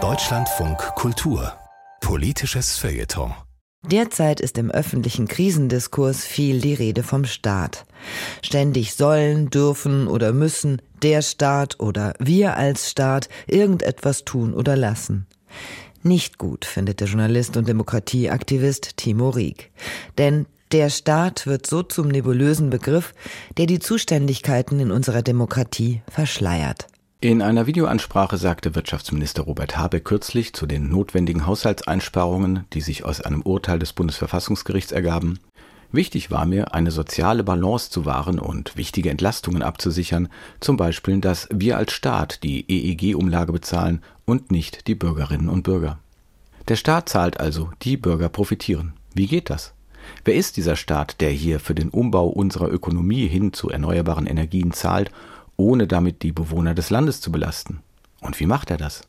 Deutschlandfunk Kultur Politisches Feuilleton Derzeit ist im öffentlichen Krisendiskurs viel die Rede vom Staat. Ständig sollen, dürfen oder müssen der Staat oder wir als Staat irgendetwas tun oder lassen. Nicht gut, findet der Journalist und Demokratieaktivist Timo Rieck. Denn der Staat wird so zum nebulösen Begriff, der die Zuständigkeiten in unserer Demokratie verschleiert. In einer Videoansprache sagte Wirtschaftsminister Robert Habeck kürzlich zu den notwendigen Haushaltseinsparungen, die sich aus einem Urteil des Bundesverfassungsgerichts ergaben, Wichtig war mir, eine soziale Balance zu wahren und wichtige Entlastungen abzusichern, zum Beispiel, dass wir als Staat die EEG-Umlage bezahlen und nicht die Bürgerinnen und Bürger. Der Staat zahlt also, die Bürger profitieren. Wie geht das? Wer ist dieser Staat, der hier für den Umbau unserer Ökonomie hin zu erneuerbaren Energien zahlt ohne damit die Bewohner des Landes zu belasten. Und wie macht er das?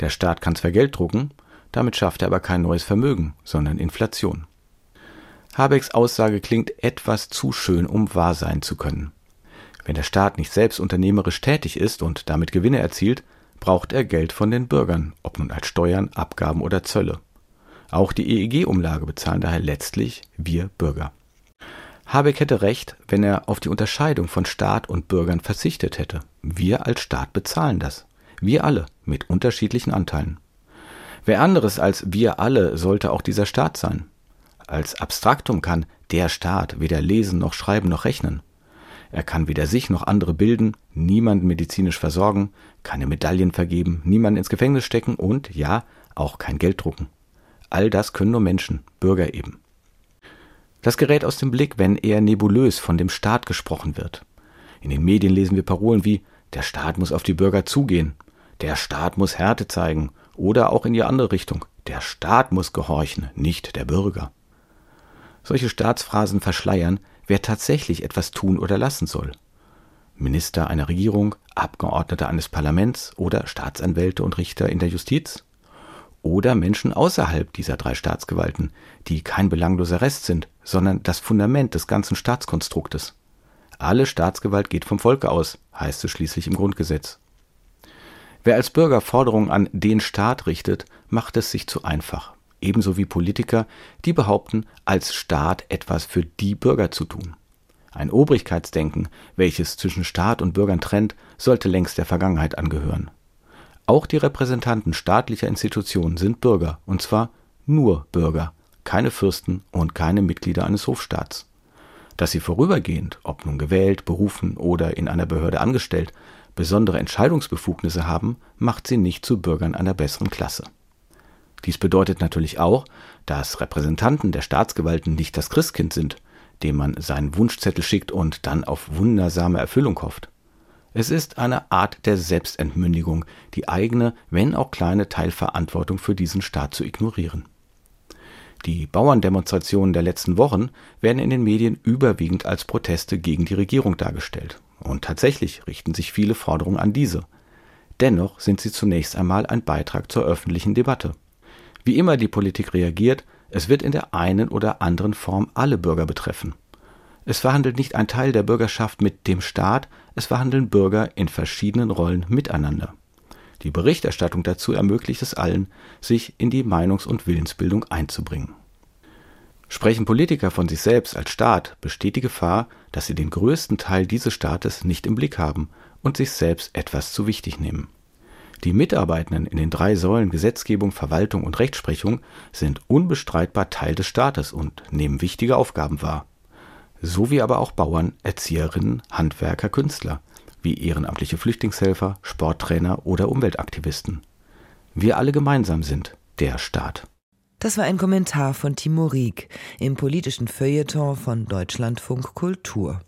Der Staat kann zwar Geld drucken, damit schafft er aber kein neues Vermögen, sondern Inflation. Habecks Aussage klingt etwas zu schön, um wahr sein zu können. Wenn der Staat nicht selbst unternehmerisch tätig ist und damit Gewinne erzielt, braucht er Geld von den Bürgern, ob nun als Steuern, Abgaben oder Zölle. Auch die EEG-Umlage bezahlen daher letztlich wir Bürger. Habeck hätte recht, wenn er auf die Unterscheidung von Staat und Bürgern verzichtet hätte. Wir als Staat bezahlen das. Wir alle mit unterschiedlichen Anteilen. Wer anderes als wir alle sollte auch dieser Staat sein. Als Abstraktum kann der Staat weder lesen noch schreiben noch rechnen. Er kann weder sich noch andere bilden, niemanden medizinisch versorgen, keine Medaillen vergeben, niemanden ins Gefängnis stecken und, ja, auch kein Geld drucken. All das können nur Menschen, Bürger eben. Das gerät aus dem Blick, wenn eher nebulös von dem Staat gesprochen wird. In den Medien lesen wir Parolen wie der Staat muss auf die Bürger zugehen, der Staat muss Härte zeigen oder auch in die andere Richtung, der Staat muss gehorchen, nicht der Bürger. Solche Staatsphrasen verschleiern, wer tatsächlich etwas tun oder lassen soll. Minister einer Regierung, Abgeordnete eines Parlaments oder Staatsanwälte und Richter in der Justiz? Oder Menschen außerhalb dieser drei Staatsgewalten, die kein belangloser Rest sind, sondern das Fundament des ganzen Staatskonstruktes. Alle Staatsgewalt geht vom Volke aus, heißt es schließlich im Grundgesetz. Wer als Bürger Forderungen an den Staat richtet, macht es sich zu einfach, ebenso wie Politiker, die behaupten, als Staat etwas für die Bürger zu tun. Ein Obrigkeitsdenken, welches zwischen Staat und Bürgern trennt, sollte längst der Vergangenheit angehören. Auch die Repräsentanten staatlicher Institutionen sind Bürger, und zwar nur Bürger, keine Fürsten und keine Mitglieder eines Hofstaats. Dass sie vorübergehend, ob nun gewählt, berufen oder in einer Behörde angestellt, besondere Entscheidungsbefugnisse haben, macht sie nicht zu Bürgern einer besseren Klasse. Dies bedeutet natürlich auch, dass Repräsentanten der Staatsgewalten nicht das Christkind sind, dem man seinen Wunschzettel schickt und dann auf wundersame Erfüllung hofft. Es ist eine Art der Selbstentmündigung, die eigene, wenn auch kleine Teilverantwortung für diesen Staat zu ignorieren. Die Bauerndemonstrationen der letzten Wochen werden in den Medien überwiegend als Proteste gegen die Regierung dargestellt. Und tatsächlich richten sich viele Forderungen an diese. Dennoch sind sie zunächst einmal ein Beitrag zur öffentlichen Debatte. Wie immer die Politik reagiert, es wird in der einen oder anderen Form alle Bürger betreffen. Es verhandelt nicht ein Teil der Bürgerschaft mit dem Staat, es verhandeln Bürger in verschiedenen Rollen miteinander. Die Berichterstattung dazu ermöglicht es allen, sich in die Meinungs- und Willensbildung einzubringen. Sprechen Politiker von sich selbst als Staat, besteht die Gefahr, dass sie den größten Teil dieses Staates nicht im Blick haben und sich selbst etwas zu wichtig nehmen. Die Mitarbeitenden in den drei Säulen Gesetzgebung, Verwaltung und Rechtsprechung sind unbestreitbar Teil des Staates und nehmen wichtige Aufgaben wahr sowie aber auch Bauern, Erzieherinnen, Handwerker, Künstler, wie ehrenamtliche Flüchtlingshelfer, Sporttrainer oder Umweltaktivisten. Wir alle gemeinsam sind der Staat. Das war ein Kommentar von Timo Rieck im politischen Feuilleton von Deutschlandfunk Kultur.